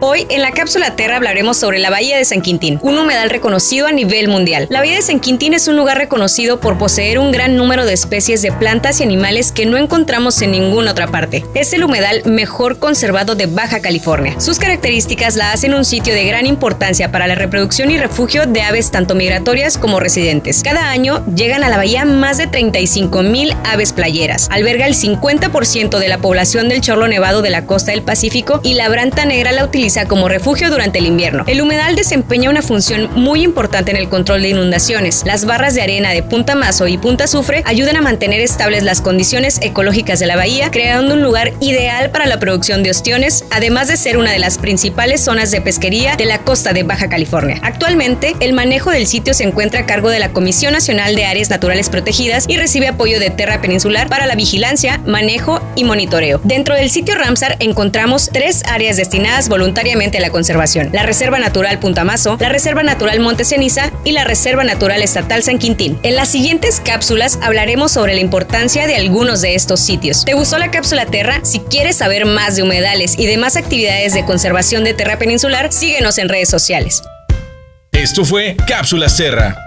Hoy en la cápsula Terra hablaremos sobre la Bahía de San Quintín, un humedal reconocido a nivel mundial. La Bahía de San Quintín es un lugar reconocido por poseer un gran número de especies de plantas y animales que no encontramos en ninguna otra parte. Es el humedal mejor conservado de Baja California. Sus características la hacen un sitio de gran importancia para la reproducción y refugio de aves tanto migratorias como residentes. Cada año llegan a la bahía más de 35 mil aves playeras. Alberga el 50% de la población del chorlo nevado de la costa del Pacífico y la branta negra la utiliza como refugio durante el invierno. El humedal desempeña una función muy importante en el control de inundaciones. Las barras de arena de Punta Mazo y Punta Azufre ayudan a mantener estables las condiciones ecológicas de la bahía, creando un lugar ideal para la producción de ostiones, además de ser una de las principales zonas de pesquería de la costa de Baja California. Actualmente, el manejo del sitio se encuentra a cargo de la Comisión Nacional de Áreas Naturales Protegidas y recibe apoyo de Terra Peninsular para la vigilancia, manejo y monitoreo. Dentro del sitio Ramsar encontramos tres áreas destinadas voluntariamente voluntariamente la conservación, la Reserva Natural Puntamazo, la Reserva Natural Monte Ceniza y la Reserva Natural Estatal San Quintín. En las siguientes cápsulas hablaremos sobre la importancia de algunos de estos sitios. ¿Te gustó la cápsula Terra? Si quieres saber más de humedales y demás actividades de conservación de Terra Peninsular, síguenos en redes sociales. Esto fue Cápsulas Terra